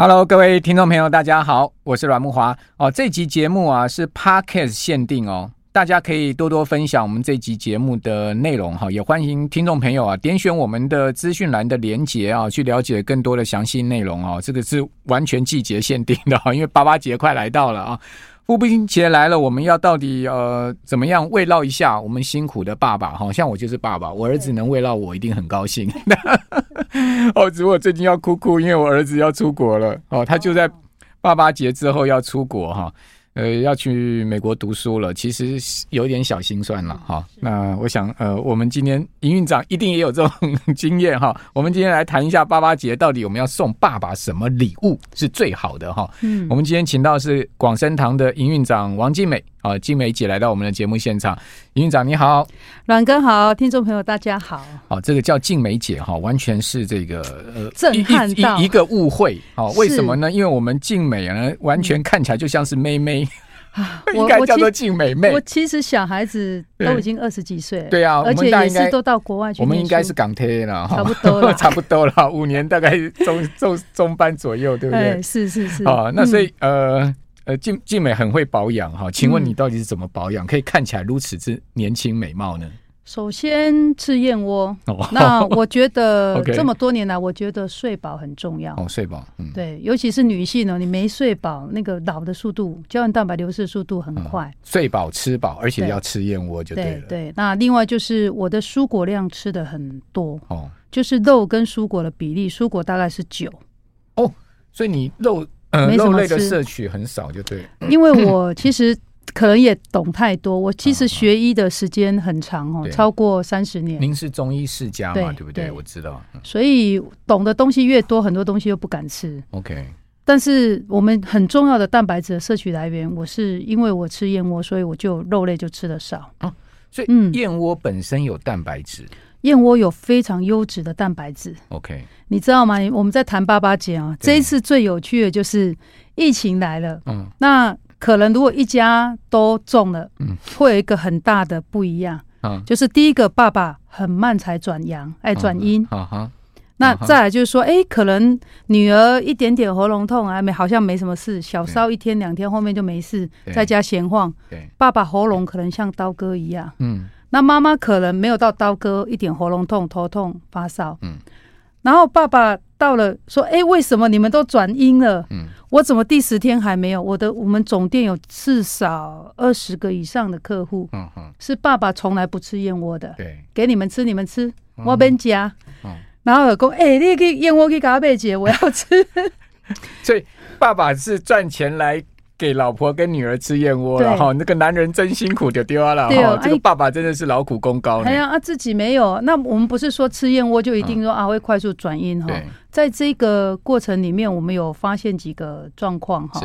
Hello，各位听众朋友，大家好，我是阮木华哦。这集节目啊是 Podcast 限定哦，大家可以多多分享我们这集节目的内容哈，也欢迎听众朋友啊点选我们的资讯栏的连结啊，去了解更多的详细内容哦。这个是完全季节限定的哈，因为八八节快来到了啊。父亲节来了，我们要到底呃怎么样慰劳一下我们辛苦的爸爸？哈，像我就是爸爸，我儿子能慰劳我，一定很高兴。哦，只不过最近要哭哭，因为我儿子要出国了。哦，他就在爸爸节之后要出国哈。呃，要去美国读书了，其实有点小心酸了哈。那我想，呃，我们今天营运长一定也有这种经验哈。我们今天来谈一下爸爸节，到底我们要送爸爸什么礼物是最好的哈？嗯，我们今天请到是广生堂的营运长王静美。啊，静美姐来到我们的节目现场，营运长你好，阮哥好，听众朋友大家好。好，这个叫静美姐哈，完全是这个呃震撼到一,一,一个误会。好，为什么呢？因为我们静美呢，完全看起来就像是妹妹啊，应该叫做静美妹。我其实小孩子都已经二十几岁了，对啊，而且也是都到国外去。我们应该是港铁了，差不多了，差不多了，五年大概中中中班左右，对不对？是是是。啊，那所以呃。呃，静静美很会保养哈，请问你到底是怎么保养，可以看起来如此之年轻美貌呢？首先吃燕窝，那我觉得 这么多年来，我觉得睡饱很重要。哦，睡饱，嗯，对，尤其是女性呢，你没睡饱，那个老的速度，胶原蛋白流失速度很快。睡饱吃饱，而且要吃燕窝就对了。对，那另外就是我的蔬果量吃的很多哦，就是肉跟蔬果的比例，蔬果大概是九。哦，所以你肉。嗯，肉类的摄取很少，就对。因为我其实可能也懂太多，我其实学医的时间很长哦，超过三十年。您是中医世家嘛，对不对？我知道。所以懂的东西越多，很多东西又不敢吃。OK。但是我们很重要的蛋白质的摄取来源，我是因为我吃燕窝，所以我就肉类就吃的少。啊，所以嗯，燕窝本身有蛋白质。燕窝有非常优质的蛋白质。OK，你知道吗？我们在谈爸爸节啊，这一次最有趣的就是疫情来了。嗯，那可能如果一家都中了，嗯，会有一个很大的不一样。嗯，就是第一个，爸爸很慢才转阳，哎，转阴。哈哈。那再来就是说，哎，可能女儿一点点喉咙痛，还没好像没什么事，小烧一天两天，后面就没事，在家闲晃。对，爸爸喉咙可能像刀割一样。嗯。那妈妈可能没有到刀割，一点喉咙痛、头痛、发烧。嗯，然后爸爸到了，说：“哎，为什么你们都转阴了？嗯，我怎么第十天还没有？我的我们总店有至少二十个以上的客户，嗯哼，是爸爸从来不吃燕窝的。对，给你们吃，你们吃，我别夹。嗯，然后有公：哎，你去燕窝给嘎贝姐，我要吃。所以爸爸是赚钱来。给老婆跟女儿吃燕窝了哈，那个男人真辛苦就丢了哈。这个爸爸真的是劳苦功高。哎呀，啊自己没有，那我们不是说吃燕窝就一定说啊会快速转阴哈。在这个过程里面，我们有发现几个状况哈，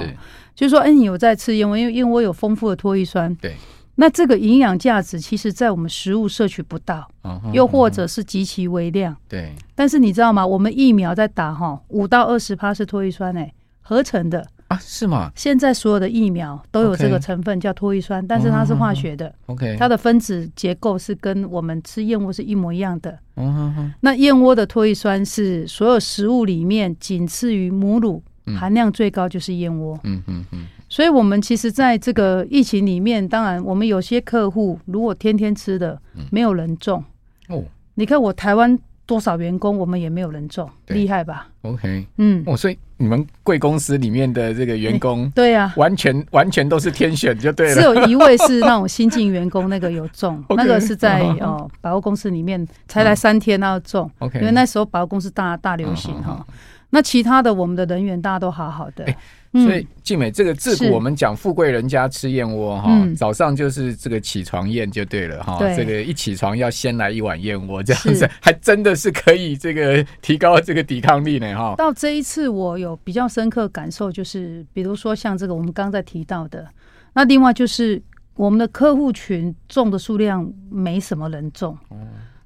就是说，哎，你有在吃燕窝，因为燕窝有丰富的脱衣酸。对。那这个营养价值，其实在我们食物摄取不到，又或者是极其微量。对。但是你知道吗？我们疫苗在打哈，五到二十趴是脱衣酸哎，合成的。啊，是吗？现在所有的疫苗都有这个成分，叫脱衣酸，但是它是化学的。OK，它的分子结构是跟我们吃燕窝是一模一样的。嗯，那燕窝的脱衣酸是所有食物里面仅次于母乳含量最高，就是燕窝。嗯嗯嗯。所以，我们其实在这个疫情里面，当然我们有些客户如果天天吃的，没有人中。哦，你看我台湾。多少员工，我们也没有人中，厉害吧？OK，嗯，哦，所以你们贵公司里面的这个员工，对呀，完全完全都是天选，就对了。只有一位是那种新进员工，那个有中，那个是在哦百货公司里面才来三天，那要中，OK，因为那时候百货公司大大流行哈。那其他的我们的人员大家都好好的。所以静美，这个自古我们讲富贵人家吃燕窝哈，早上就是这个起床宴就对了哈。这个一起床要先来一碗燕窝，这样子 还真的是可以这个提高这个抵抗力呢哈。到这一次我有比较深刻感受，就是比如说像这个我们刚才提到的，那另外就是我们的客户群中的数量没什么人中，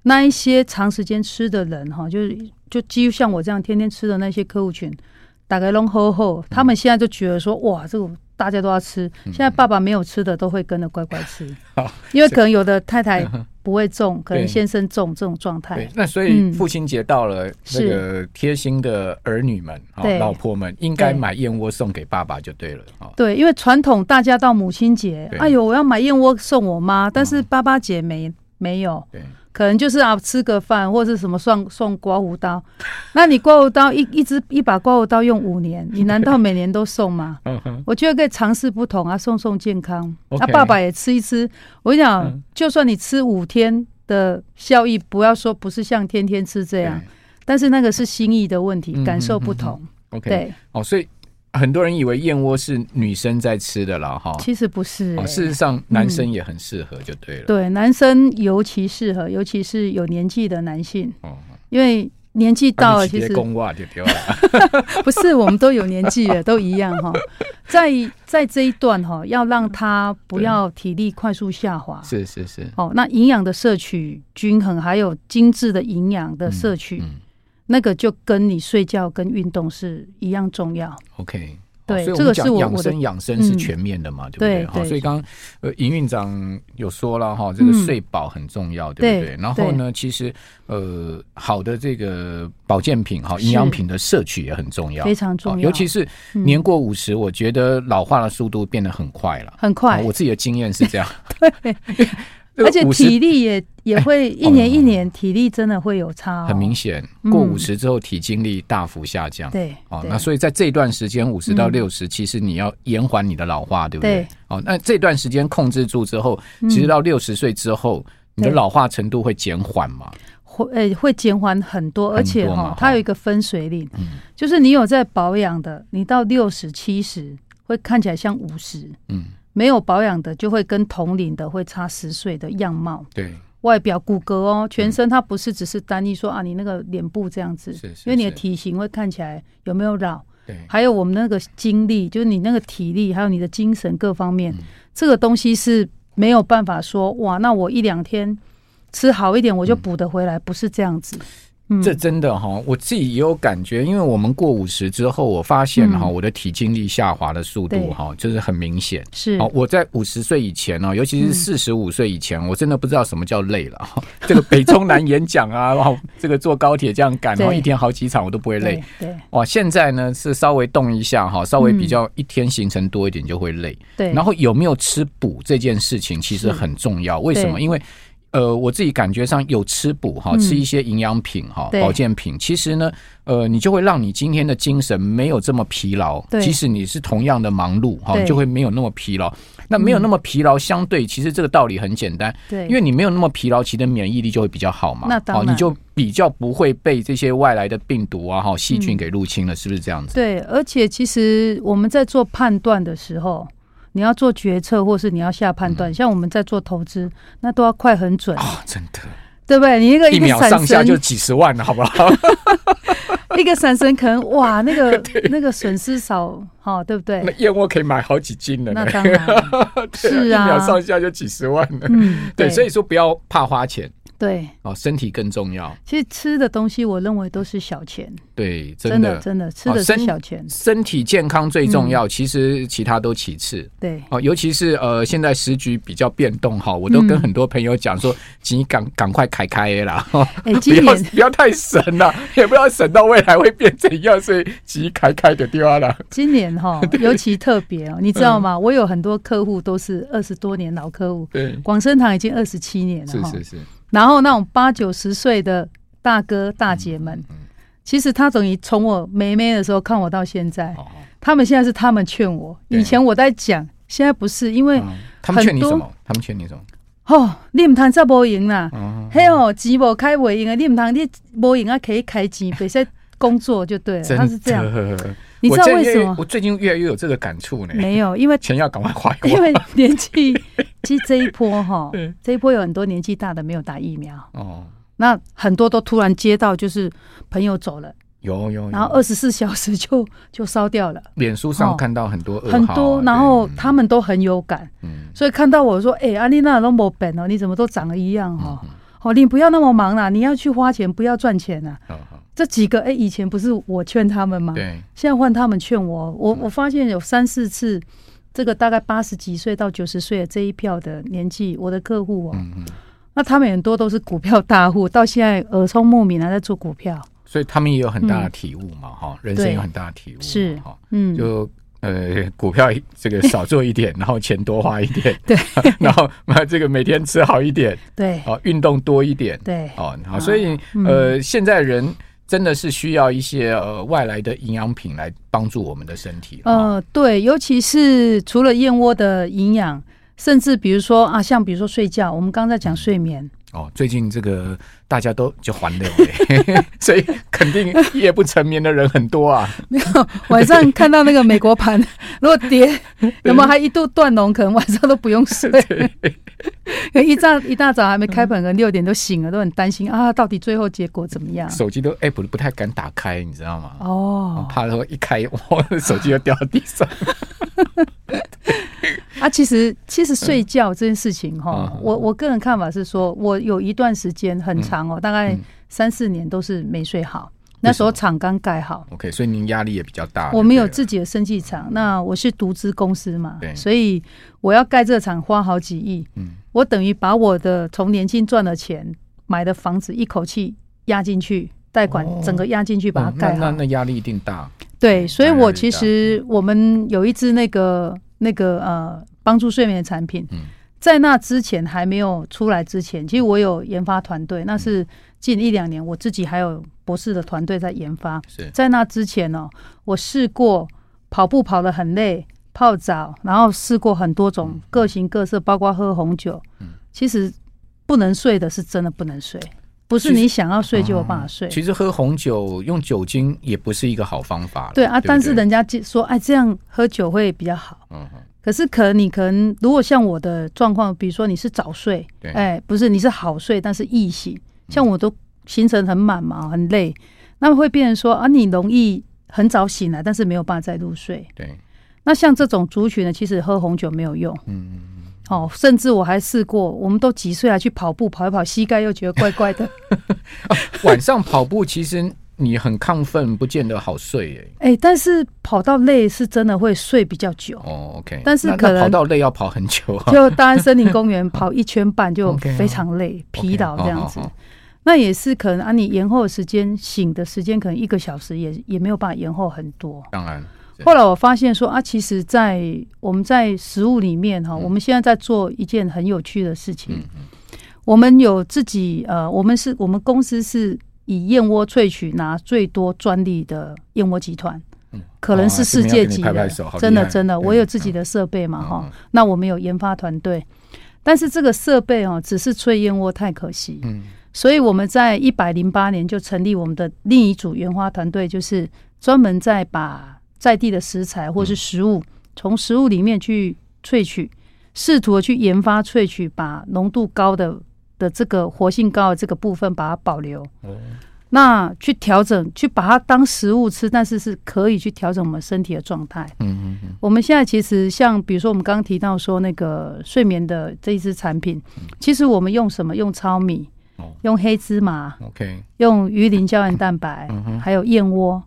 那一些长时间吃的人哈，就是就几乎像我这样天天吃的那些客户群。大概拢好好，他们现在就觉得说，哇，这个大家都要吃。现在爸爸没有吃的都会跟着乖乖吃，因为可能有的太太 不会种，可能先生种这种状态。那所以父亲节到了，那个贴心的儿女们、老婆们应该买燕窝送给爸爸就对了。对，因为传统大家到母亲节，哎呦，我要买燕窝送我妈，但是爸爸节没没有。对。可能就是啊，吃个饭或者什么送送刮胡刀，那你刮胡刀一一支一把刮胡刀用五年，你难道每年都送吗？我觉得可以尝试不同啊，送送健康。那爸爸也吃一吃。我跟你讲，就算你吃五天的效益，不要说不是像天天吃这样，但是那个是心意的问题，感受不同。OK，哦，所以。很多人以为燕窝是女生在吃的了哈，其实不是、欸。事实上，男生也很适合，就对了、嗯。对，男生尤其适合，尤其是有年纪的男性。哦，因为年纪到了，其实公袜就丢了。不是，我们都有年纪了，都一样哈。在在这一段哈，要让他不要体力快速下滑。是是是。哦，那营养的摄取均衡，还有精致的营养的摄取。嗯嗯那个就跟你睡觉跟运动是一样重要。OK，对，这个是我养生养生是全面的嘛，对不对？好，所以刚刚呃营运长有说了哈，这个睡饱很重要，对不对？然后呢，其实呃好的这个保健品哈，营养品的摄取也很重要，非常重要。尤其是年过五十，我觉得老化的速度变得很快了，很快。我自己的经验是这样。对。而且体力也也会一年一年体力真的会有差，很明显。过五十之后体精力大幅下降。对，哦，那所以在这段时间五十到六十，其实你要延缓你的老化，对不对？哦，那这段时间控制住之后，其实到六十岁之后，你的老化程度会减缓嘛？会，呃，会减缓很多，而且哈，它有一个分水岭，就是你有在保养的，你到六十七十会看起来像五十，嗯。没有保养的，就会跟同龄的会差十岁的样貌。对，外表骨骼哦，全身它不是只是单一说啊，你那个脸部这样子，是是是，因为你的体型会看起来有没有老。对，还有我们那个精力，就是你那个体力，还有你的精神各方面，嗯、这个东西是没有办法说哇，那我一两天吃好一点，我就补得回来，嗯、不是这样子。这真的哈，我自己也有感觉，因为我们过五十之后，我发现哈，我的体精力下滑的速度哈，就是很明显。是哦，我在五十岁以前呢，尤其是四十五岁以前，我真的不知道什么叫累了。这个北中南演讲啊，然 后这个坐高铁这样赶，然后一天好几场，我都不会累。对，哇，现在呢是稍微动一下哈，稍微比较一天行程多一点就会累。对，然后有没有吃补这件事情其实很重要。为什么？因为呃，我自己感觉上有吃补哈，吃一些营养品哈，保健品，其实呢，呃，你就会让你今天的精神没有这么疲劳。即使你是同样的忙碌哈，就会没有那么疲劳。那没有那么疲劳，相对其实这个道理很简单，对，因为你没有那么疲劳，其实免疫力就会比较好嘛。那当然，你就比较不会被这些外来的病毒啊、哈细菌给入侵了，是不是这样子？对，而且其实我们在做判断的时候。你要做决策，或是你要下判断，像我们在做投资，那都要快很准啊！真的，对不对？你一个一秒上下就几十万了，好不好？一个闪神可能哇，那个 那个损失少哈，对不对？那燕窝可以买好几斤了，那当然 是啊，一秒上下就几十万了。嗯，对，所以说不要怕花钱。对哦，身体更重要。其实吃的东西，我认为都是小钱。对，真的真的吃的是小钱。身体健康最重要，其实其他都其次。对哦，尤其是呃，现在时局比较变动哈，我都跟很多朋友讲说，请你赶赶快开开啦，不要不要太省了，也不要省到未来会变怎样，所以急开开的掉了。今年哈 尤其特别哦，你知道吗？我有很多客户都是二十多年老客户，对，广生堂已经二十七年了，是是是。然后那种八九十岁的大哥大姐们，其实他等于从我妹妹的时候看我到现在，他们现在是他们劝我，以前我在讲，现在不是，因为他们劝你什么？他们劝你什么？哦，你唔通再无赢啦，嘿哦，钱无开未赢啊，你唔通你无赢啊，可以开钱，别再工作就对了，他是这样。你知道为什么？我最近越来越有这个感触呢。没有，因为钱要赶快花。因为年纪，其实这一波哈，这一波有很多年纪大的没有打疫苗。哦。那很多都突然接到，就是朋友走了，有有，然后二十四小时就 就烧掉了。脸书上看到很多很多，然后他们都很有感。嗯。所以看到我说：“哎，阿丽娜都没本哦，你怎么都长得一样哈？哦，你不要那么忙啦，你要去花钱，不要赚钱啊。”这几个哎，以前不是我劝他们吗？对，现在换他们劝我。我我发现有三四次，这个大概八十几岁到九十岁的这一票的年纪，我的客户哦，那他们很多都是股票大户，到现在耳聪目明还在做股票，所以他们也有很大的体悟嘛，哈、嗯，人生有很大的体悟，是。哈，嗯，就呃，股票这个少做一点，然后钱多花一点，对，然后这个每天吃好一点，对，哦，运动多一点，对，哦，好，所以呃，现在人真的是需要一些呃外来的营养品来帮助我们的身体，呃，对，尤其是除了燕窝的营养。甚至比如说啊，像比如说睡觉，我们刚才讲睡眠哦，最近这个大家都就还了，所以肯定夜不成眠的人很多啊。没有，晚上看到那个美国盘 如果跌，有没有还一度断龙，可能晚上都不用睡。一大一大早还没开盘，可能六点都醒了，都很担心啊，到底最后结果怎么样？手机都 app 不太敢打开，你知道吗？哦，怕说一开，哇，手机就掉到地上。啊，其实其实睡觉这件事情哈，嗯、我我个人看法是说，我有一段时间很长哦，嗯、大概三四年都是没睡好。嗯、那时候厂刚盖好，OK，所以您压力也比较大。我们有自己的生技厂，那我是独资公司嘛，对所以我要盖这个厂花好几亿。嗯，我等于把我的从年轻赚的钱买的房子一口气压进去，贷款整个压进去把它盖好，哦、那那压力一定大。对，所以我其实我们有一支那个。那个呃，帮助睡眠的产品，在那之前还没有出来之前，其实我有研发团队，那是近一两年我自己还有博士的团队在研发。在那之前呢，我试过跑步跑得很累，泡澡，然后试过很多种各形各色，包括喝红酒。其实不能睡的是真的不能睡。不是你想要睡就有办法睡。其实喝红酒用酒精也不是一个好方法。对啊，但是人家说，哎，这样喝酒会比较好。嗯哼。可是可能你可能如果像我的状况，比如说你是早睡，哎，不是你是好睡，但是易醒。像我都行程很满嘛，很累，那么会变成说啊，你容易很早醒来，但是没有办法再入睡。对。那像这种族群呢，其实喝红酒没有用。嗯。哦，甚至我还试过，我们都几岁还去跑步，跑一跑膝盖又觉得怪怪的。啊、晚上跑步其实你很亢奋，不见得好睡耶。哎、欸，但是跑到累是真的会睡比较久。哦，OK。但是可能跑到累要跑很久，啊。就大安森林公园 跑一圈半就非常累，okay, 疲劳这样子。Okay, 那也是可能啊，你延后的时间醒的时间可能一个小时也也没有办法延后很多。当然。后来我发现说啊，其实，在我们在食物里面哈，我们现在在做一件很有趣的事情。嗯嗯我们有自己呃，我们是我们公司是以燕窝萃取拿最多专利的燕窝集团，可能是世界级的，真的真的。我有自己的设备嘛哈，那我们有研发团队，但是这个设备哦，只是萃燕窝太可惜。嗯所以我们在一百零八年就成立我们的另一组研发团队，就是专门在把。在地的食材或是食物，从食物里面去萃取，试图去研发萃取，把浓度高的的这个活性高的这个部分把它保留。那去调整，去把它当食物吃，但是是可以去调整我们身体的状态。嗯嗯嗯我们现在其实像比如说我们刚刚提到说那个睡眠的这一支产品，其实我们用什么？用糙米，用黑芝麻，OK，用鱼鳞胶原蛋白，还有燕窝，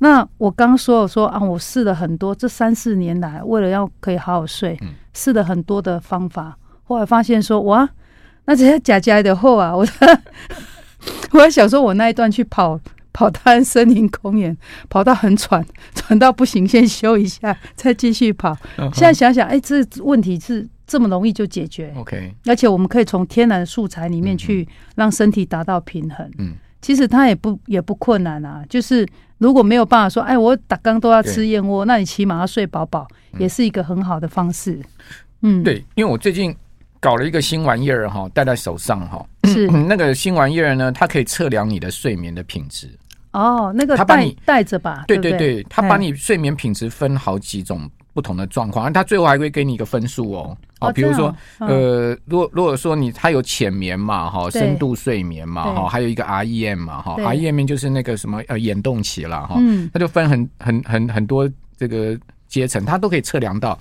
那我刚说我说啊，我试了很多，这三四年来，为了要可以好好睡，试了很多的方法。后来发现说，哇，那这些假假的后啊，我 我还想说，我那一段去跑跑大安森林公园，跑到很喘，喘到不行，先休一下，再继续跑。现在想想，哎，这问题是这么容易就解决。OK，而且我们可以从天然的素材里面去让身体达到平衡。嗯，其实它也不也不困难啊，就是。如果没有办法说，哎，我打刚都要吃燕窝，那你起码要睡饱饱，也是一个很好的方式。嗯，对，因为我最近搞了一个新玩意儿哈，戴在手上哈，是那个新玩意儿呢，它可以测量你的睡眠的品质。哦，那个他把你带着吧？对对对，他把你睡眠品质分好几种不同的状况，他最后还会给你一个分数哦。哦，比如说，呃，如果如果说你它有浅眠嘛，哈，深度睡眠嘛，哈，还有一个 REM 嘛，哈，REM 就是那个什么呃眼动期了哈，嗯，它就分很很很很多这个阶层，它都可以测量到。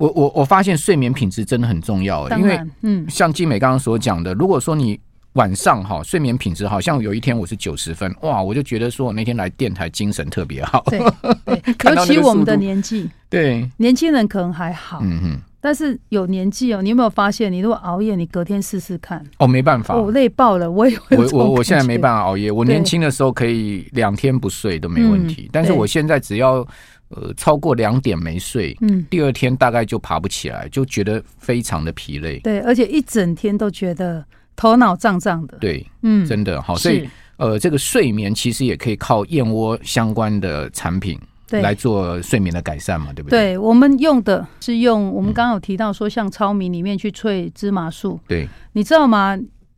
我我我发现睡眠品质真的很重要，因为嗯，像静美刚刚所讲的，如果说你晚上哈睡眠品质好像有一天我是九十分，哇，我就觉得说我那天来电台精神特别好，对 尤其我们的年纪，对，年轻人可能还好，嗯哼。但是有年纪哦，你有没有发现，你如果熬夜，你隔天试试看哦，没办法，我累爆了，我也会我我我现在没办法熬夜，我年轻的时候可以两天不睡都没问题，但是我现在只要呃超过两点没睡，嗯，第二天大概就爬不起来，就觉得非常的疲累，对，而且一整天都觉得头脑胀胀的，对，嗯，真的好，所以呃，这个睡眠其实也可以靠燕窝相关的产品。对来做睡眠的改善嘛，对不对？对，我们用的是用我们刚刚有提到说，像糙米里面去萃芝麻素。对，你知道吗？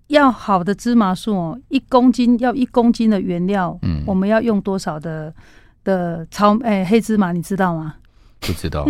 要好的芝麻素哦，一公斤要一公斤的原料，嗯，我们要用多少的的糙哎黑芝麻？你知道吗？不知道。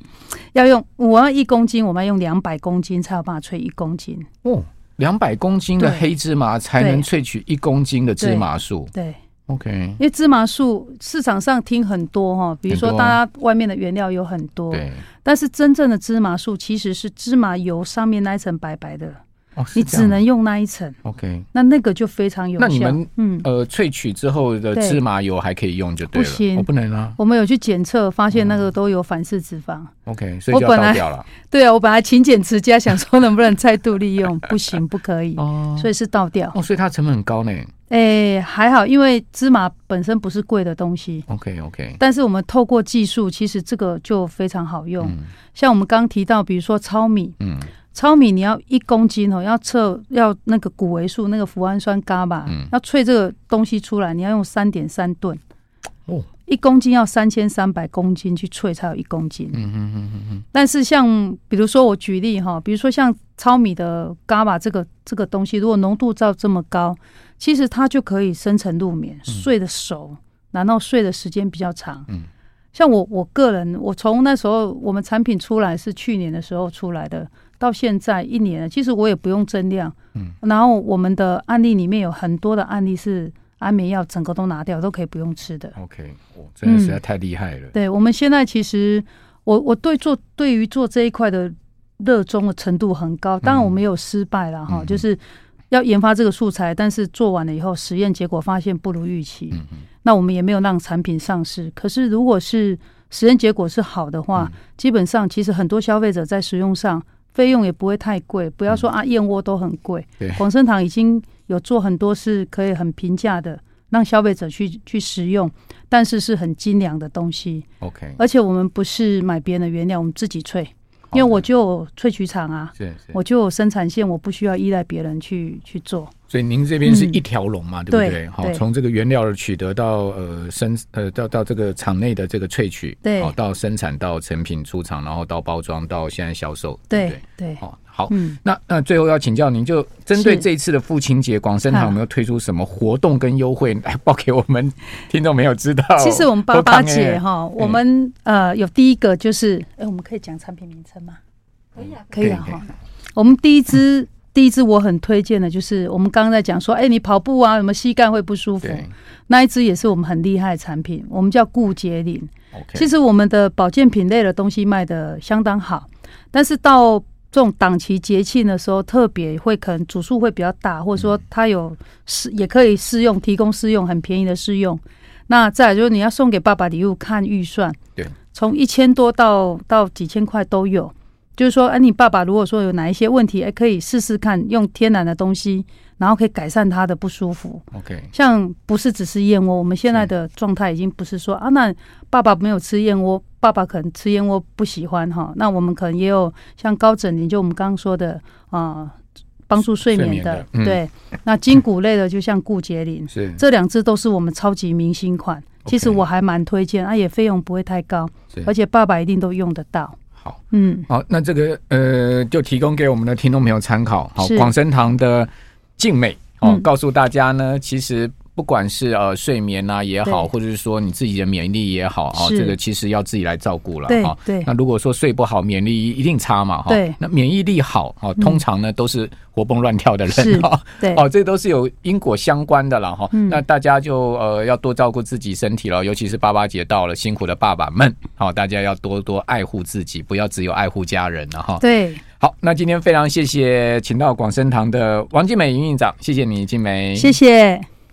要用我要一公斤，我们要用两百公斤才有办法萃一公斤哦，两百公斤的黑芝麻才能萃取一公斤的芝麻素。对。对 OK，因为芝麻素市场上听很多哈，比如说大家外面的原料有很多，对，但是真正的芝麻素其实是芝麻油上面那一层白白的，哦，你只能用那一层。OK，那那个就非常有效。那你们嗯呃萃取之后的芝麻油还可以用就对了，不行，我不能啊。我们有去检测，发现那个都有反式脂肪。OK，所以就要倒掉了。对啊，我本来勤俭持家，想说能不能再度利用，不行，不可以哦，所以是倒掉。哦，所以它成本很高呢。哎、欸，还好，因为芝麻本身不是贵的东西。OK OK，但是我们透过技术，其实这个就非常好用。嗯、像我们刚提到，比如说糙米，嗯，糙米你要一公斤哦，要测要那个谷维素，那个脯氨酸伽马，嗯，要萃这个东西出来，你要用三点三吨。哦。一公斤要三千三百公斤去萃才有一公斤。嗯嗯嗯嗯嗯。但是像比如说我举例哈，比如说像糙米的伽马这个这个东西，如果浓度照这么高，其实它就可以深层入眠，睡得熟，然后睡的时间比较长。嗯。像我我个人，我从那时候我们产品出来是去年的时候出来的，到现在一年了，其实我也不用增量。嗯。然后我们的案例里面有很多的案例是。安眠药整个都拿掉，都可以不用吃的。OK，我真的实在太厉害了。嗯、对，我们现在其实，我我对做对于做这一块的热衷的程度很高。当然我们有失败了哈，嗯、就是要研发这个素材，但是做完了以后，实验结果发现不如预期。嗯嗯，那我们也没有让产品上市。可是如果是实验结果是好的话，嗯、基本上其实很多消费者在使用上费用也不会太贵。不要说啊，燕窝都很贵。对，广生堂已经。有做很多是可以很平价的，让消费者去去食用，但是是很精良的东西。OK，而且我们不是买别人的原料，我们自己萃，因为我就有萃取厂啊，是是，我就有生产线，我不需要依赖别人去去做。所以您这边是一条龙嘛，嗯、对不对？好，从这个原料的取得到呃生呃到到这个厂内的这个萃取，对，好到生产到成品出厂，然后到包装到现在销售，对对对，好。好，嗯，那那最后要请教您，就针对这一次的父亲节，广生堂有没有推出什么活动跟优惠来报给我们听众没有知道？其实我们八八节 哈，我们呃有第一个就是，哎、欸，我们可以讲产品名称吗？可以啊，可以啊哈。我们第一支、嗯、第一支我很推荐的，就是我们刚刚在讲说，哎、欸，你跑步啊，什么膝盖会不舒服，那一支也是我们很厉害的产品，我们叫固节灵。其实我们的保健品类的东西卖的相当好，但是到这种档期节庆的时候，特别会可能组数会比较大，或者说它有试也可以试用，提供试用很便宜的试用。那再来就是你要送给爸爸礼物，看预算，对，从一千多到到几千块都有。就是说，哎，你爸爸如果说有哪一些问题，哎，可以试试看用天然的东西，然后可以改善他的不舒服。OK，像不是只是燕窝，我们现在的状态已经不是说啊，那爸爸没有吃燕窝，爸爸可能吃燕窝不喜欢哈，那我们可能也有像高枕灵，就我们刚刚说的啊，帮助睡眠的，对。那筋骨类的，就像固节灵，是这两支都是我们超级明星款。其实我还蛮推荐，啊，也费用不会太高，而且爸爸一定都用得到。好，嗯，好，那这个呃，就提供给我们的听众朋友参考。好，广生堂的静美哦，告诉大家呢，其实。不管是呃睡眠啊也好，或者是说你自己的免疫力也好啊，这个其实要自己来照顾了哈。对，那如果说睡不好，免疫力一定差嘛哈。对，那免疫力好啊，通常呢都是活蹦乱跳的人哈。对，哦，这都是有因果相关的了哈。那大家就呃要多照顾自己身体了，尤其是爸爸节到了，辛苦的爸爸们，好，大家要多多爱护自己，不要只有爱护家人了哈。对，好，那今天非常谢谢请到广生堂的王静美营运长，谢谢你，静美，谢谢。